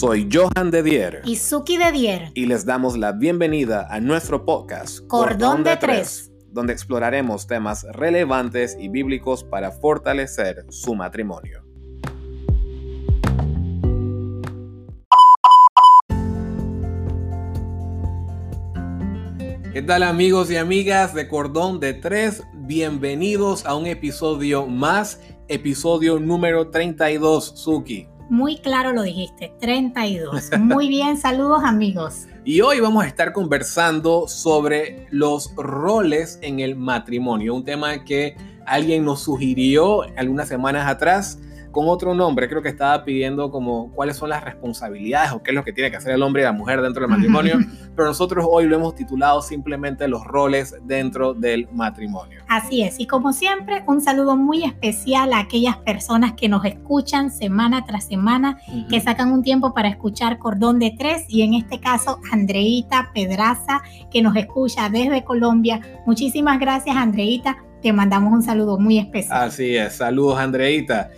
Soy Johan de Dier. Y Suki de Dier. Y les damos la bienvenida a nuestro podcast Cordón, de, Tres, donde exploraremos temas relevantes y bíblicos para fortalecer su matrimonio. ¿Qué tal amigos y amigas de Cordón de Tres? Bienvenidos a un episodio más, episodio número 32, Suki. Muy claro lo dijiste, 32. Muy bien, saludos amigos. Y hoy vamos a estar conversando sobre los roles en el matrimonio, un tema que alguien nos sugirió algunas semanas atrás con otro nombre, creo que estaba pidiendo como cuáles son las responsabilidades o qué es lo que tiene que hacer el hombre y la mujer dentro del matrimonio, pero nosotros hoy lo hemos titulado simplemente los roles dentro del matrimonio. Así es, y como siempre, un saludo muy especial a aquellas personas que nos escuchan semana tras semana, que sacan un tiempo para escuchar Cordón de Tres, y en este caso Andreita Pedraza, que nos escucha desde Colombia. Muchísimas gracias, Andreita. Te mandamos un saludo muy especial. Así es, saludos Andreita.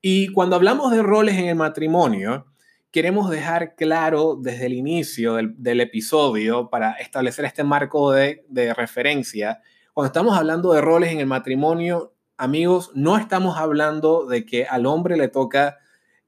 Y cuando hablamos de roles en el matrimonio, queremos dejar claro desde el inicio del, episodio para establecer este marco de, de referencia. Cuando estamos hablando de roles en el matrimonio, amigos, no estamos hablando de que al hombre le toca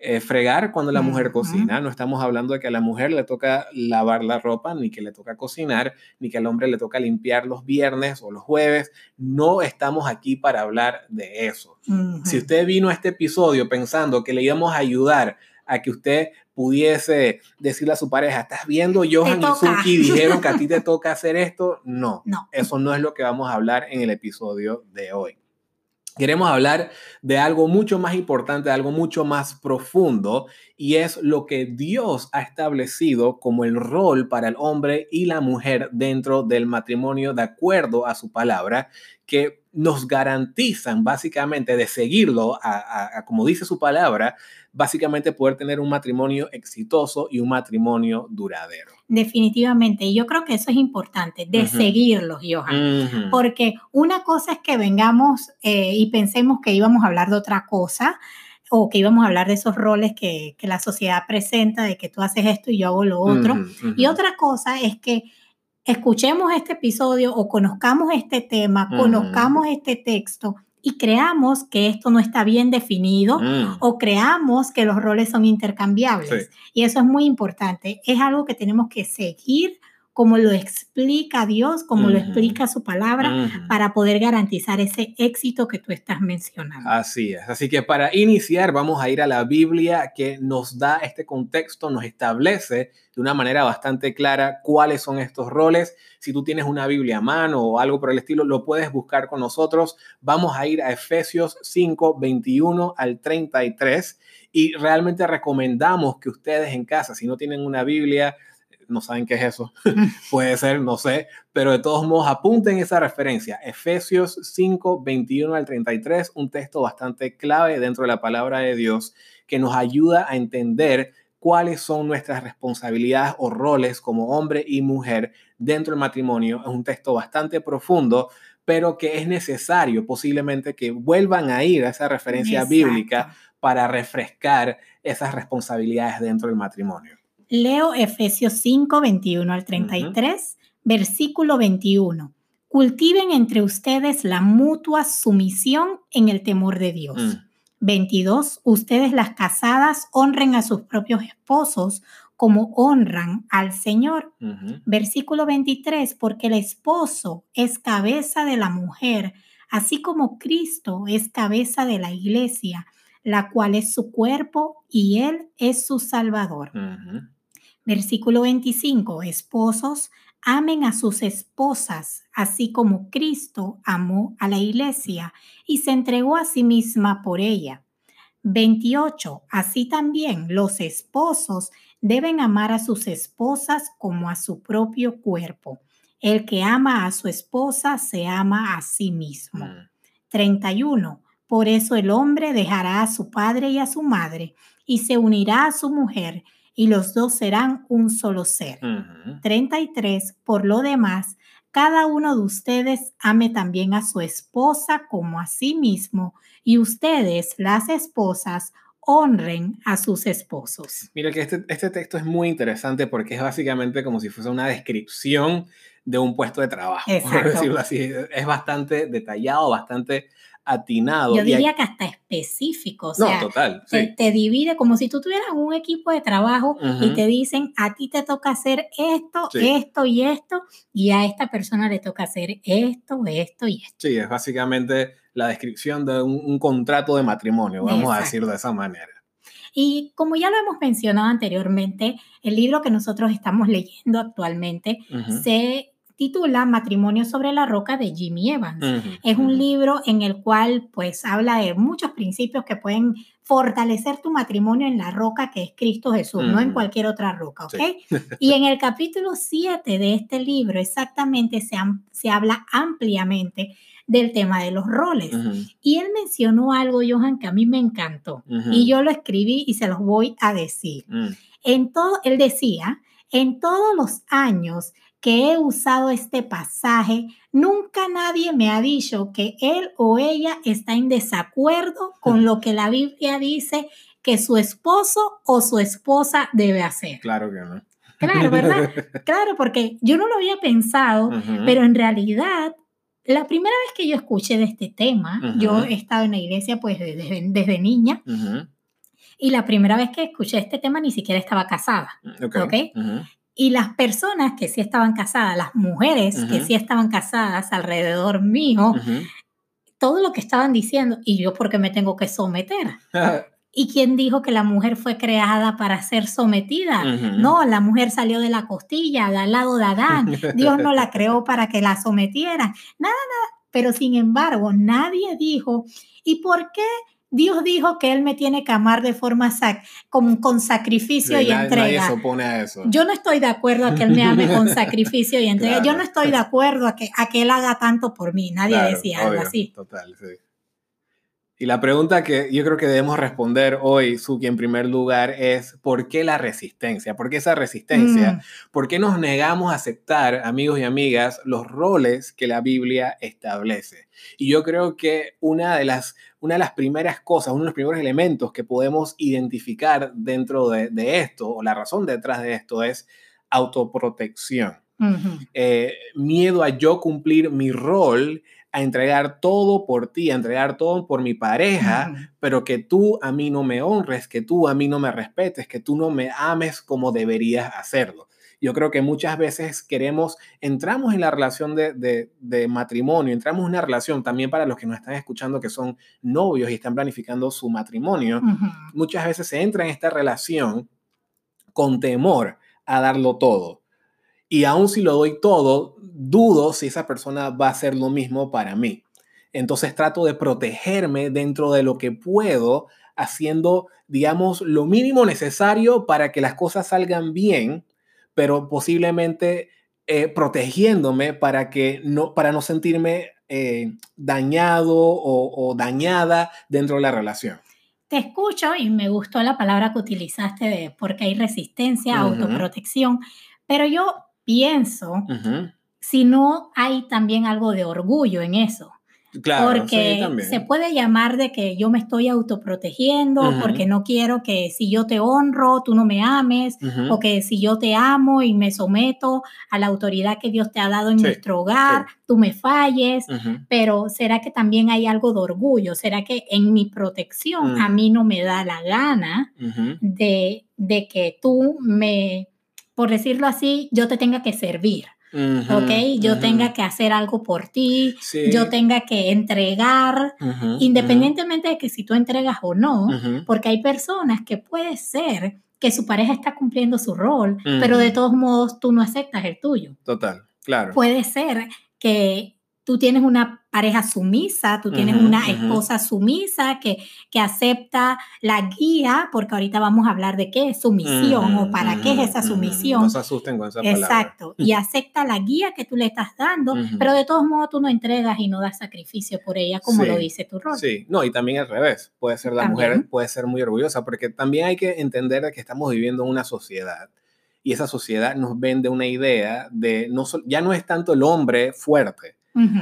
eh, fregar cuando la mujer cocina. No estamos hablando de que a la mujer le toca lavar la ropa, ni que le toca cocinar, ni que al hombre le toca limpiar los viernes o los jueves. No estamos aquí para hablar de eso. Si usted vino a este episodio pensando que le íbamos a ayudar a que usted pudiese decirle a su pareja, estás viendo, Johan y Suki dijeron que a ti te toca hacer esto. No, no, eso no es lo que vamos a hablar en el episodio de hoy. Queremos hablar de algo mucho más importante, de algo mucho más profundo, y es lo que Dios ha establecido como el rol para el hombre y la mujer dentro del matrimonio de acuerdo a su palabra, que nos garantizan básicamente de seguirlo, a, como dice su palabra, básicamente poder tener un matrimonio exitoso y un matrimonio duradero. Definitivamente, y yo creo que eso es importante, de seguirlos, Johan, porque una cosa es que vengamos eh, y pensemos que íbamos a hablar de otra cosa, o que íbamos a hablar de esos roles que, la sociedad presenta, de que tú haces esto y yo hago lo otro. Y otra cosa es que escuchemos este episodio o conozcamos este tema, conozcamos este texto y creamos que esto no está bien definido mm. o creamos que los roles son intercambiables. Y eso es muy importante. Es algo que tenemos que seguir como lo explica Dios, como lo explica su palabra, para poder garantizar ese éxito que tú estás mencionando. Así es. Así que para iniciar vamos a ir a la Biblia que nos da este contexto, nos establece de una manera bastante clara cuáles son estos roles. Si tú tienes una Biblia a mano o algo por el estilo, lo puedes buscar con nosotros. Vamos a ir a Efesios 5, 21 al 33 y realmente recomendamos que ustedes en casa, si no tienen una Biblia, no saben qué es eso, puede ser, no sé, pero de todos modos apunten esa referencia, Efesios 5, 21 al 33, un texto bastante clave dentro de la palabra de Dios que nos ayuda a entender cuáles son nuestras responsabilidades o roles como hombre y mujer dentro del matrimonio. Es un texto bastante profundo, pero que es necesario posiblemente que vuelvan a ir a esa referencia bíblica para refrescar esas responsabilidades dentro del matrimonio. Leo Efesios 5, 21 al 33, versículo 21. Cultiven entre ustedes la mutua sumisión en el temor de Dios. 22. Mm. Ustedes las casadas honren a sus propios esposos como honran al Señor. Versículo 23. Porque el esposo es cabeza de la mujer, así como Cristo es cabeza de la iglesia, la cual es su cuerpo y Él es su Salvador. Versículo 25, esposos, amen a sus esposas, así como Cristo amó a la iglesia y se entregó a sí misma por ella. 28. Así también los esposos deben amar a sus esposas como a su propio cuerpo. El que ama a su esposa se ama a sí mismo. 31. Mm. Por eso el hombre dejará a su padre y a su madre y se unirá a su mujer y los dos serán un solo ser. 33. Por lo demás, cada uno de ustedes ame también a su esposa como a sí mismo, y ustedes, las esposas, honren a sus esposos. Mira que este, este texto es muy interesante porque es básicamente como si fuese una descripción de un puesto de trabajo, por decirlo así. Es bastante detallado, bastante atinado. Yo diría que hasta específico. O sea, no, total. Te, divide como si tú tuvieras un equipo de trabajo y te dicen, a ti te toca hacer esto, esto y esto, y a esta persona le toca hacer esto, esto y esto. Sí, es básicamente la descripción de un, contrato de matrimonio, vamos a decirlo de esa manera. Y como ya lo hemos mencionado anteriormente, el libro que nosotros estamos leyendo actualmente se titula Matrimonio sobre la roca de Jimmy Evans. es un libro en el cual pues habla de muchos principios que pueden fortalecer tu matrimonio en la roca que es Cristo Jesús, no en cualquier otra roca, ¿ok? y en el capítulo 7 de este libro exactamente se, se habla ampliamente del tema de los roles. Y él mencionó algo, Johan, que a mí me encantó. Y yo lo escribí y se los voy a decir. Mm. En todo, él decía, en todos los años que he usado este pasaje, nunca nadie me ha dicho que él o ella está en desacuerdo con lo que la Biblia dice que su esposo o su esposa debe hacer. Claro que no. Claro, ¿verdad? claro, porque yo no lo había pensado, pero en realidad, la primera vez que yo escuché de este tema, yo he estado en la iglesia pues desde, niña, y la primera vez que escuché este tema ni siquiera estaba casada, ¿ok? okay? Y las personas que sí estaban casadas, las mujeres que sí estaban casadas alrededor mío, todo lo que estaban diciendo, y yo porque me tengo que someter. ¿Y quién dijo que la mujer fue creada para ser sometida? No, la mujer salió de la costilla, al lado de Adán. Dios no la creó para que la sometiera. Nada, nada. Pero sin embargo, nadie dijo, ¿y por qué Dios dijo que Él me tiene que amar de forma con, con sacrificio y entrega. se opone a eso. Yo no estoy de acuerdo a que Él me ame con sacrificio y entrega. Yo no estoy de acuerdo a que, a que Él haga tanto por mí. Nadie decía algo así. Total, sí. Y la pregunta que yo creo que debemos responder hoy, Suki, en primer lugar, es ¿por qué la resistencia? ¿Por qué esa resistencia? Mm. ¿Por qué nos negamos a aceptar, amigos y amigas, los roles que la Biblia establece? Y yo creo que una de las, una de las primeras cosas, uno de los primeros elementos que podemos identificar dentro de, esto, o la razón detrás de esto, es autoprotección. Eh, miedo a yo cumplir mi rol a entregar todo por ti, a entregar todo por mi pareja, pero que tú a mí no me honres, que tú a mí no me respetes, que tú no me ames como deberías hacerlo. Yo creo que muchas veces queremos, entramos en la relación de, matrimonio, entramos en una relación también para los que nos están escuchando que son novios y están planificando su matrimonio, muchas veces se entra en esta relación con temor a darlo todo. Y aun si lo doy todo, dudo si esa persona va a hacer lo mismo para mí. Entonces trato de protegerme dentro de lo que puedo, haciendo, digamos, lo mínimo necesario para que las cosas salgan bien, pero posiblemente eh, protegiéndome para, que no, para no sentirme eh, dañado o, dañada dentro de la relación. Te escucho y me gustó la palabra que utilizaste de porque hay resistencia, autoprotección, pero yo pienso si no hay también algo de orgullo en eso. Claro, porque se puede llamar de que yo me estoy autoprotegiendo porque no quiero que si yo te honro, tú no me ames, o que si yo te amo y me someto a la autoridad que Dios te ha dado en nuestro hogar, tú me falles. Pero ¿será que también hay algo de orgullo? ¿Será que en mi protección a mí no me da la gana de, de que tú me, por decirlo así, yo te tenga que servir? ¿ok? Yo tenga que hacer algo por ti, yo tenga que entregar, independientemente de que si tú entregas o no, porque hay personas que puede ser que su pareja está cumpliendo su rol, pero de todos modos tú no aceptas el tuyo. Total, claro. Puede ser que tú tienes una pareja sumisa, tú tienes una esposa sumisa que, que acepta la guía, porque ahorita vamos a hablar de qué es sumisión o para qué es esa sumisión. No se asusten con esa palabra. Exacto, y acepta la guía que tú le estás dando, pero de todos modos tú no entregas y no das sacrificio por ella, como lo dice tu rol. Sí, no, y también al revés, puede ser la mujer, puede ser muy orgullosa, porque también hay que entender que estamos viviendo en una sociedad y esa sociedad nos vende una idea de, no, ya no es tanto el hombre fuerte,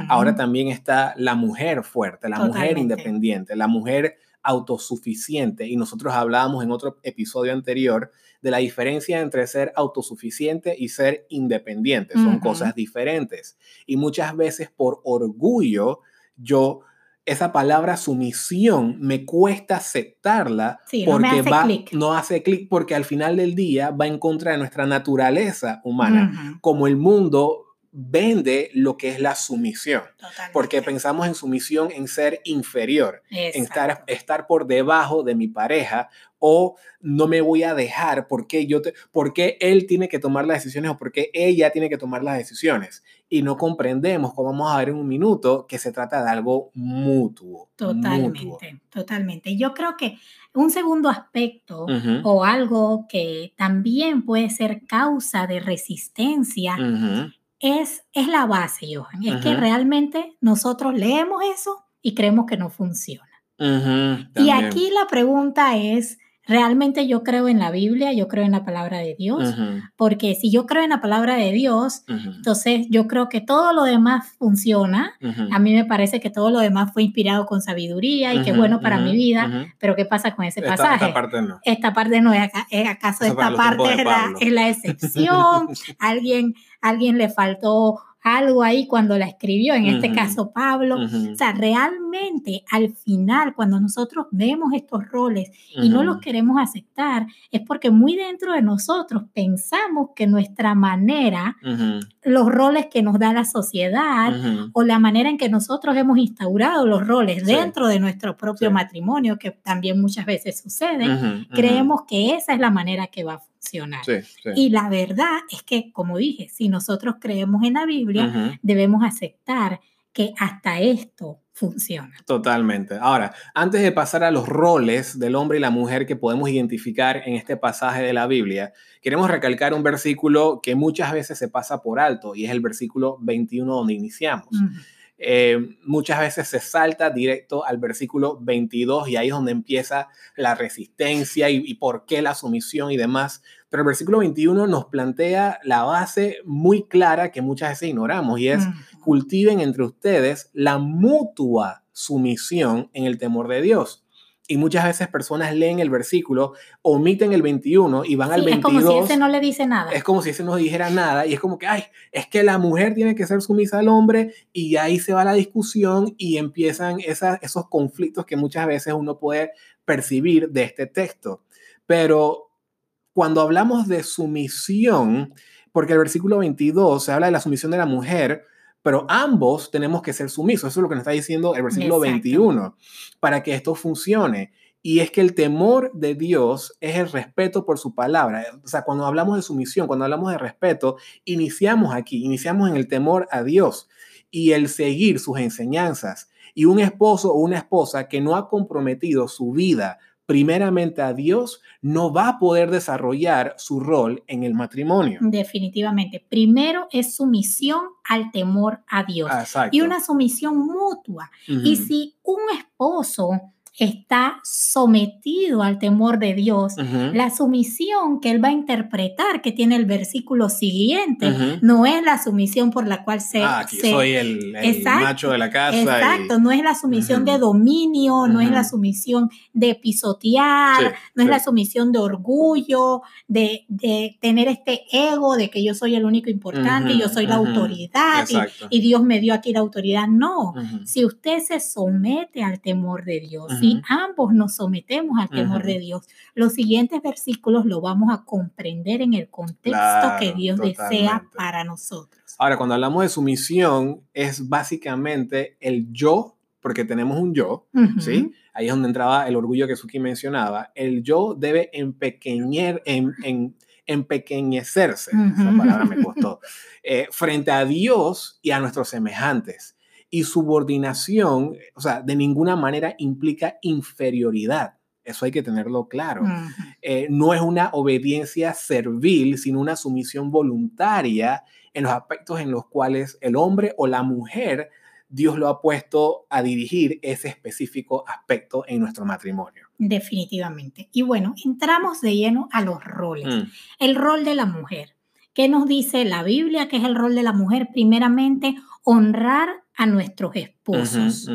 Ahora también está la mujer fuerte, la mujer independiente, la mujer autosuficiente. Y nosotros hablábamos en otro episodio anterior de la diferencia entre ser autosuficiente y ser independiente. Son cosas diferentes. Y muchas veces por orgullo, yo esa palabra sumisión me cuesta aceptarla porque no va, no hace clic porque al final del día va en contra de nuestra naturaleza humana. Como el mundo vende lo que es la sumisión. Porque pensamos en sumisión en ser inferior, en estar, estar por debajo de mi pareja o no me voy a dejar porque, yo porque él tiene que tomar las decisiones o porque ella tiene que tomar las decisiones. Y no comprendemos, como vamos a ver en un minuto, que se trata de algo mutuo. Totalmente, totalmente. Yo creo que un segundo aspecto o algo que también puede ser causa de resistencia es, es la base, Johan. Es que realmente nosotros leemos eso y creemos que no funciona. y aquí la pregunta es, realmente yo creo en la Biblia, yo creo en la palabra de Dios, porque si yo creo en la palabra de Dios, entonces yo creo que todo lo demás funciona. A mí me parece que todo lo demás fue inspirado con sabiduría y que es bueno para mi vida, pero ¿qué pasa con ese pasaje? Esta parte no. Esta parte no, ¿es acaso esta parte es la, es la, excepción? ¿Alguien, alguien le faltó algo ahí cuando la escribió, en este caso Pablo. O sea, realmente al final, cuando nosotros vemos estos roles y no los queremos aceptar, es porque muy dentro de nosotros pensamos que nuestra manera, los roles que nos da la sociedad o la manera en que nosotros hemos instaurado los roles dentro de nuestro propio matrimonio, que también muchas veces sucede, creemos que esa es la manera que va a funcionar. Y la verdad es que, como dije, si nosotros creemos en la Biblia, debemos aceptar que hasta esto funciona. Totalmente. Ahora, antes de pasar a los roles del hombre y la mujer que podemos identificar en este pasaje de la Biblia, queremos recalcar un versículo que muchas veces se pasa por alto y es el versículo 21 donde iniciamos. Eh, muchas veces se salta directo al versículo 22 y ahí es donde empieza la resistencia y, por qué la sumisión y demás. Pero el versículo 21 nos plantea la base muy clara que muchas veces ignoramos y es cultiven entre ustedes la mutua sumisión en el temor de Dios. Y muchas veces personas leen el versículo, omiten el 21 y van al 22. Es como si ese no le dice nada. Es como si ese no dijera nada. Y es como que, ay, es que la mujer tiene que ser sumisa al hombre. Y ahí se va la discusión y empiezan esos conflictos que muchas veces uno puede percibir de este texto. Pero cuando hablamos de sumisión, porque el versículo 22 se habla de la sumisión de la mujer, pero ambos tenemos que ser sumisos. Eso es lo que nos está diciendo el versículo 21, para que esto funcione. Y es que el temor de Dios es el respeto por su palabra. O sea, cuando hablamos de sumisión, cuando hablamos de respeto, iniciamos aquí, iniciamos en el temor a Dios y el seguir sus enseñanzas. Y un esposo o una esposa que no ha comprometido su vida primeramente a Dios, no va a poder desarrollar su rol en el matrimonio. Definitivamente. Primero es sumisión al temor a Dios. Y una sumisión mutua. Y si un esposo está sometido al temor de Dios. La sumisión que él va a interpretar, que tiene el versículo siguiente, no es la sumisión por la cual se... Ah, aquí soy el, macho de la casa. Exacto, no es la sumisión de dominio, no es la sumisión de pisotear, no es la sumisión de orgullo, de, tener este ego de que yo soy el único importante, yo soy la autoridad y, Dios me dio aquí la autoridad. No, si usted se somete al temor de Dios, y ambos nos sometemos al temor de Dios. Los siguientes versículos lo vamos a comprender en el contexto que Dios desea para nosotros. Ahora, cuando hablamos de sumisión, es básicamente el yo, porque tenemos un yo, ¿sí? Ahí es donde entraba el orgullo que Suki mencionaba. El yo debe empequeñer, en, en, empequeñecerse, esa palabra me costó, eh, frente a Dios y a nuestros semejantes y subordinación, o sea, de ninguna manera implica inferioridad. Eso hay que tenerlo claro. Eh, no es una obediencia servil, sino una sumisión voluntaria en los aspectos en los cuales el hombre o la mujer, Dios lo ha puesto a dirigir ese específico aspecto en nuestro matrimonio. Definitivamente. Y bueno, entramos de lleno a los roles. Mm. El rol de la mujer. ¿Qué nos dice la Biblia que es el rol de la mujer? Primeramente, honrar a nuestros esposos.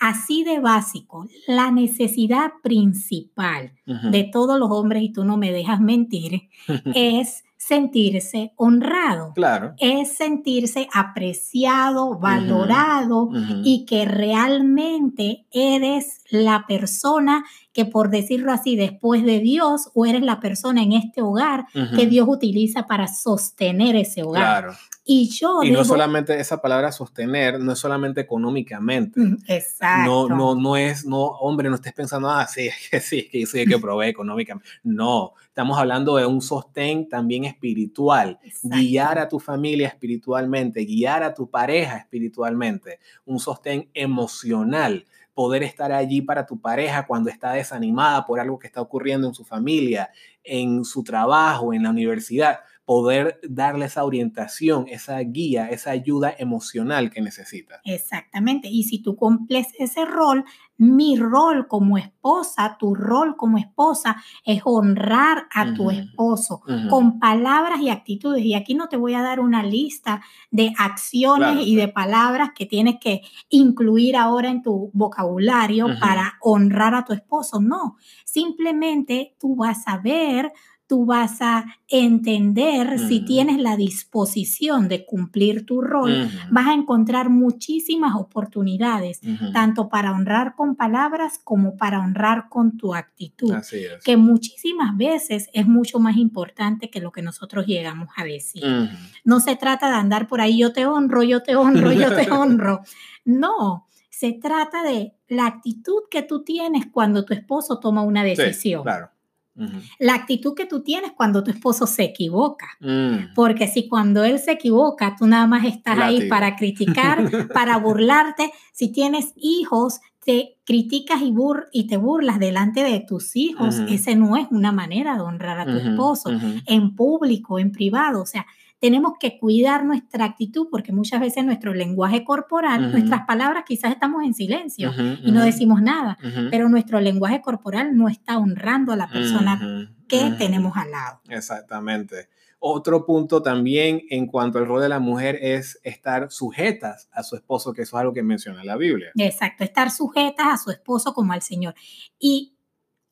Así de básico, la necesidad principal de todos los hombres, y tú no me dejas mentir, es sentirse honrado. Claro. Es sentirse apreciado, valorado y que realmente eres la persona que, por decirlo así, después de Dios, o eres la persona en este hogar que Dios utiliza para sostener ese hogar. Claro. Y yo. Y no solamente esa palabra sostener, no es solamente económicamente. Exacto. No, no, no es, no, hombre, no estés pensando, ah, sí, es que sí, es que yo soy el que provee económicamente. No, estamos hablando de un sostén también espiritual. Guiar a tu familia espiritualmente, guiar a tu pareja espiritualmente, un sostén emocional. Poder estar allí para tu pareja cuando está desanimada por algo que está ocurriendo en su familia, en su trabajo, en la universidad poder darle esa orientación, esa guía, esa ayuda emocional que necesita. Exactamente. Y si tú cumples ese rol, mi rol como esposa, tu rol como esposa es honrar a tu esposo con palabras y actitudes. Y aquí no te voy a dar una lista de acciones y de palabras que tienes que incluir ahora en tu vocabulario para honrar a tu esposo. No, simplemente tú vas a ver tú vas a entender si tienes la disposición de cumplir tu rol, vas a encontrar muchísimas oportunidades, tanto para honrar con palabras como para honrar con tu actitud, que muchísimas veces es mucho más importante que lo que nosotros llegamos a decir. No se trata de andar por ahí, yo te honro, yo te honro, yo te honro. No, se trata de la actitud que tú tienes cuando tu esposo toma una decisión. claro. La actitud que tú tienes cuando tu esposo se equivoca. Mm. Porque si cuando él se equivoca, tú nada más estás ahí para criticar, para burlarte. Si tienes hijos, te criticas y, y te burlas delante de tus hijos. Ese no es una manera de honrar a tu esposo en público, en privado. O sea, tenemos que cuidar nuestra actitud porque muchas veces nuestro lenguaje corporal, nuestras palabras quizás estamos en silencio y no decimos nada, pero nuestro lenguaje corporal no está honrando a la persona que tenemos al lado. Exactamente. Otro punto también en cuanto al rol de la mujer es estar sujetas a su esposo, que eso es algo que menciona la Biblia. Exacto, estar sujetas a su esposo como al Señor. Y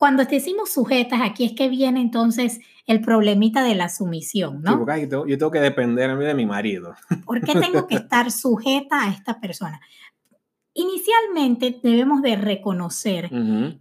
cuando decimos sujetas, aquí es que viene entonces el problemita de la sumisión, ¿no? yo tengo que depender de mi marido. ¿Por qué tengo que estar sujeta a esta persona? Inicialmente debemos de reconocer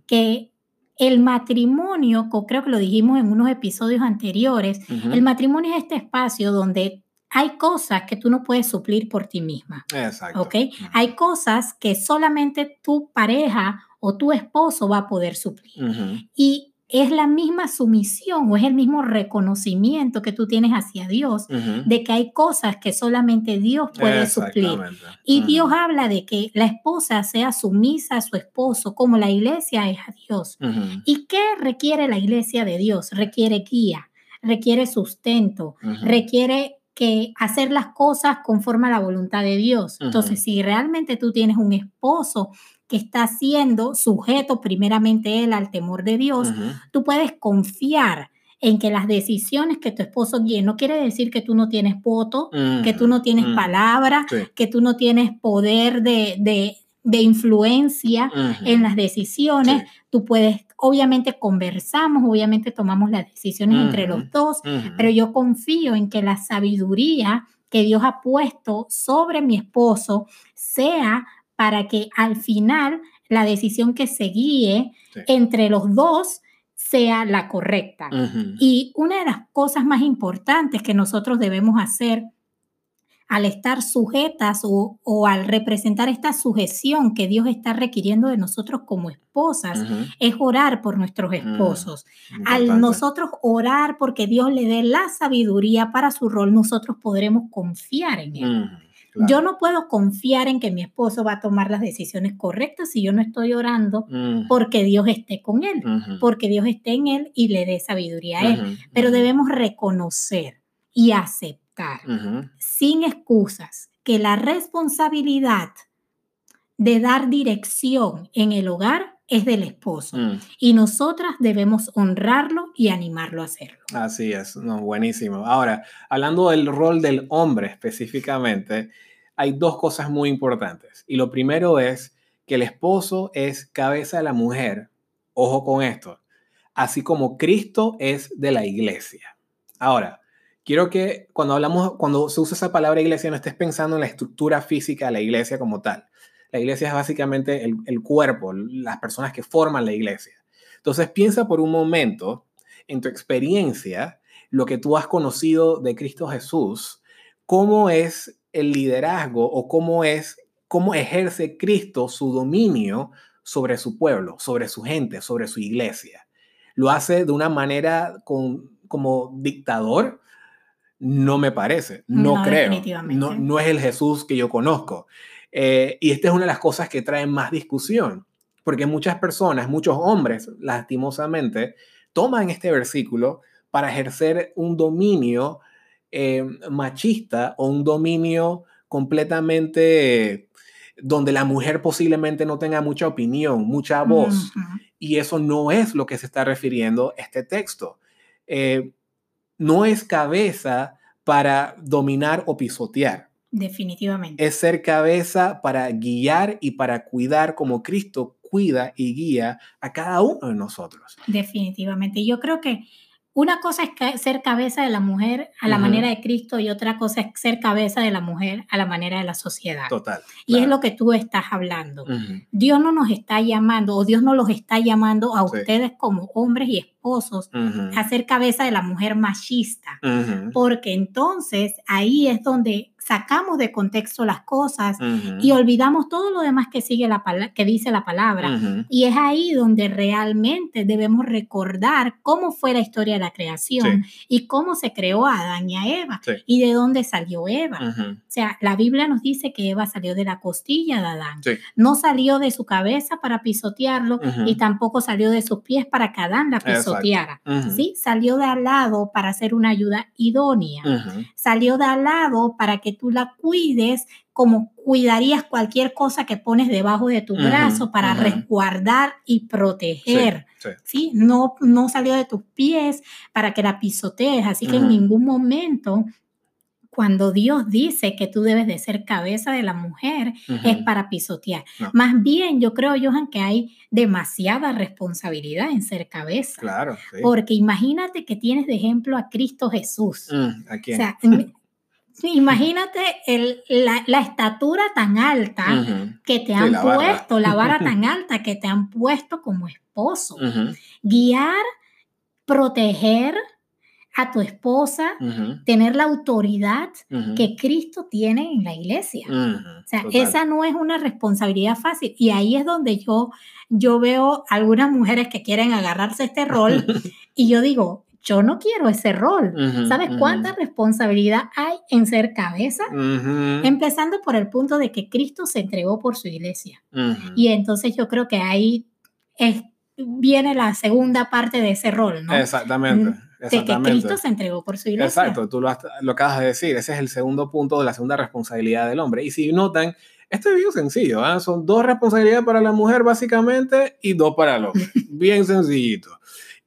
que el matrimonio, creo que lo dijimos en unos episodios anteriores, el matrimonio es este espacio donde hay cosas que tú no puedes suplir por ti misma. Exacto. ¿Ok? Hay cosas que solamente tu pareja o tu esposo va a poder suplir. Y es la misma sumisión o es el mismo reconocimiento que tú tienes hacia Dios de que hay cosas que solamente Dios puede suplir. Y Dios habla de que la esposa sea sumisa a su esposo como la iglesia es a Dios. ¿Y qué requiere la iglesia de Dios? Requiere guía, requiere sustento, requiere que hacer las cosas conforme a la voluntad de Dios. Entonces, si realmente tú tienes un esposo que está siendo sujeto primeramente él al temor de Dios, tú puedes confiar en que las decisiones que tu esposo guíe, no quiere decir que tú no tienes voto, que tú no tienes palabra, que tú no tienes poder de, influencia en las decisiones, tú puedes, obviamente conversamos, obviamente tomamos las decisiones entre los dos, pero yo confío en que la sabiduría que Dios ha puesto sobre mi esposo sea para que al final la decisión que se guíe entre los dos sea la correcta. Y una de las cosas más importantes que nosotros debemos hacer al estar sujetas o, al representar esta sujeción que Dios está requiriendo de nosotros como esposas, es orar por nuestros mm, esposos. al nosotros orar porque Dios le dé la sabiduría para su rol, nosotros podremos confiar en Él. Yo no puedo confiar en que mi esposo va a tomar las decisiones correctas si yo no estoy orando porque Dios esté con él, porque Dios esté en él y le dé sabiduría a él. Pero debemos reconocer y aceptar sin excusas que la responsabilidad de dar dirección en el hogar es del esposo mm. y nosotras debemos honrarlo y animarlo a hacerlo. Así es, no, buenísimo. Ahora, hablando del rol del hombre específicamente, hay dos cosas muy importantes. Y lo primero es que el esposo es cabeza de la mujer. Ojo con esto. Así como Cristo es de la iglesia. Ahora, quiero que cuando hablamos, cuando se usa esa palabra iglesia, no estés pensando en la estructura física de la iglesia como tal. La iglesia es básicamente el, el cuerpo, las personas que forman la iglesia. Entonces piensa por un momento en tu experiencia, lo que tú has conocido de Cristo Jesús, cómo es el liderazgo o cómo es, cómo ejerce Cristo su dominio sobre su pueblo, sobre su gente, sobre su iglesia. Lo hace de una manera con, como dictador, no me parece, no, creo, no, no, es el Jesús que yo conozco. Eh, y esta es una de las cosas que traen más discusión, porque muchas personas, muchos hombres, lastimosamente, toman este versículo para ejercer un dominio eh, machista o un dominio completamente donde la mujer posiblemente no tenga mucha opinión, mucha voz. Y eso no es lo que se está refiriendo este texto. Eh, no es cabeza para dominar o pisotear. Definitivamente. Es ser cabeza para guiar y para cuidar como Cristo cuida y guía a cada uno de nosotros. Definitivamente. Yo creo que una cosa es ser cabeza de la mujer a la manera de Cristo y otra cosa es ser cabeza de la mujer a la manera de la sociedad. Total. Y es lo que tú estás hablando. Dios no nos está llamando o Dios no los está llamando a ustedes como hombres y esposos a ser cabeza de la mujer machista. Porque entonces ahí es donde sacamos de contexto las cosas y olvidamos todo lo demás que sigue la que dice la palabra. Y es ahí donde realmente debemos recordar cómo fue la historia de la creación y cómo se creó a Adán y a Eva y de dónde salió Eva. O sea, la Biblia nos dice que Eva salió de la costilla de Adán. No salió de su cabeza para pisotearlo y tampoco salió de sus pies para que Adán la pisoteara. ¿sí? Salió de al lado para hacer una ayuda idónea. Salió de al lado para que tú la cuides como cuidarías cualquier cosa que pones debajo de tu brazo para resguardar y proteger. Sí, No, no salió de tus pies para que la pisotees, así que en ningún momento cuando Dios dice que tú debes de ser cabeza de la mujer, es para pisotear. Más bien, yo creo, Johan, que hay demasiada responsabilidad en ser cabeza. Claro. Porque imagínate que tienes de ejemplo a Cristo Jesús. Mm, ¿A quién? O sea, Imagínate la, estatura tan alta que te han puesto, la vara tan alta que te han puesto como esposo. Guiar, proteger a tu esposa, tener la autoridad que Cristo tiene en la iglesia. O sea, esa no es una responsabilidad fácil. Y ahí es donde yo, yo veo algunas mujeres que quieren agarrarse este rol y yo digo, yo no quiero ese rol. ¿Sabes cuánta responsabilidad hay en ser cabeza? Empezando por el punto de que Cristo se entregó por su iglesia. Y entonces yo creo que ahí viene la segunda parte de ese rol, ¿no? Exactamente. De que Cristo se entregó por su iglesia. Exacto, tú lo, lo acabas de decir. Ese es el segundo punto de la segunda responsabilidad del hombre. Y si notan, esto es bien sencillo, ¿eh? son dos responsabilidades para la mujer básicamente y dos para el hombre. bien sencillito.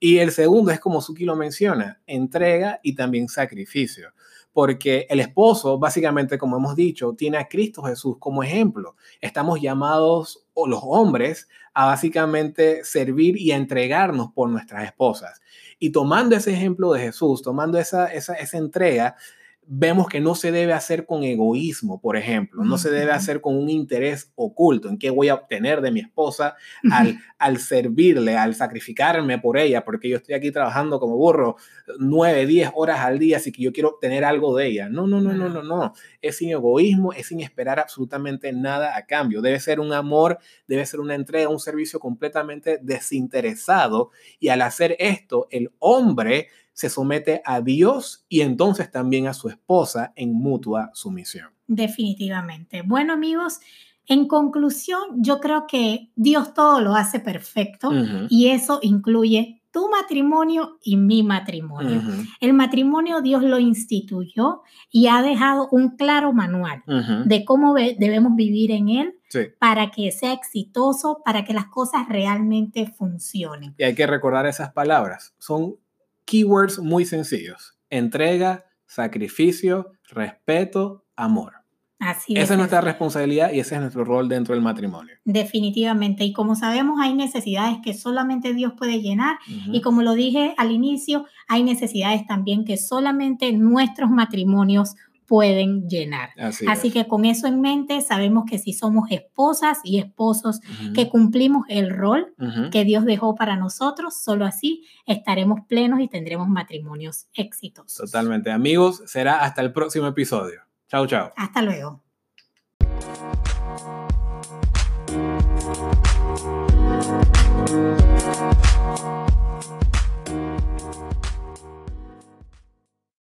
Y el segundo es como Suki lo menciona, entrega y también sacrificio. Porque el esposo, básicamente, como hemos dicho, tiene a Cristo Jesús como ejemplo. Estamos llamados, o los hombres, a básicamente servir y a entregarnos por nuestras esposas. Y tomando ese ejemplo de Jesús, tomando esa, esa, esa entrega, vemos que no se debe hacer con egoísmo, por ejemplo, no se debe hacer con un interés oculto en qué voy a obtener de mi esposa al, al servirle, al sacrificarme por ella, porque yo estoy aquí trabajando como burro nueve, diez horas al día, así que yo quiero obtener algo de ella. No, no, no, no, no, no. Es sin egoísmo, es sin esperar absolutamente nada a cambio. Debe ser un amor, debe ser una entrega, un servicio completamente desinteresado. Y al hacer esto, el hombre se somete a Dios y entonces también a su esposa en mutua sumisión. Definitivamente. Bueno amigos, en conclusión, yo creo que Dios todo lo hace perfecto y eso incluye tu matrimonio y mi matrimonio. El matrimonio Dios lo instituyó y ha dejado un claro manual de cómo debemos vivir en él para que sea exitoso, para que las cosas realmente funcionen. Y hay que recordar esas palabras. Son keywords muy sencillos. Entrega, sacrificio, respeto, amor. Así Esa es nuestra responsabilidad y ese es nuestro rol dentro del matrimonio. Definitivamente. Y como sabemos, hay necesidades que solamente Dios puede llenar. Y como lo dije al inicio, hay necesidades también que solamente nuestros matrimonios pueden llenar. Así, Así es. que con eso en mente, sabemos que si somos esposas y esposos que cumplimos el rol que Dios dejó para nosotros, solo así estaremos plenos y tendremos matrimonios exitosos. Totalmente. Amigos, será hasta el próximo episodio. Chao, chao. Hasta luego.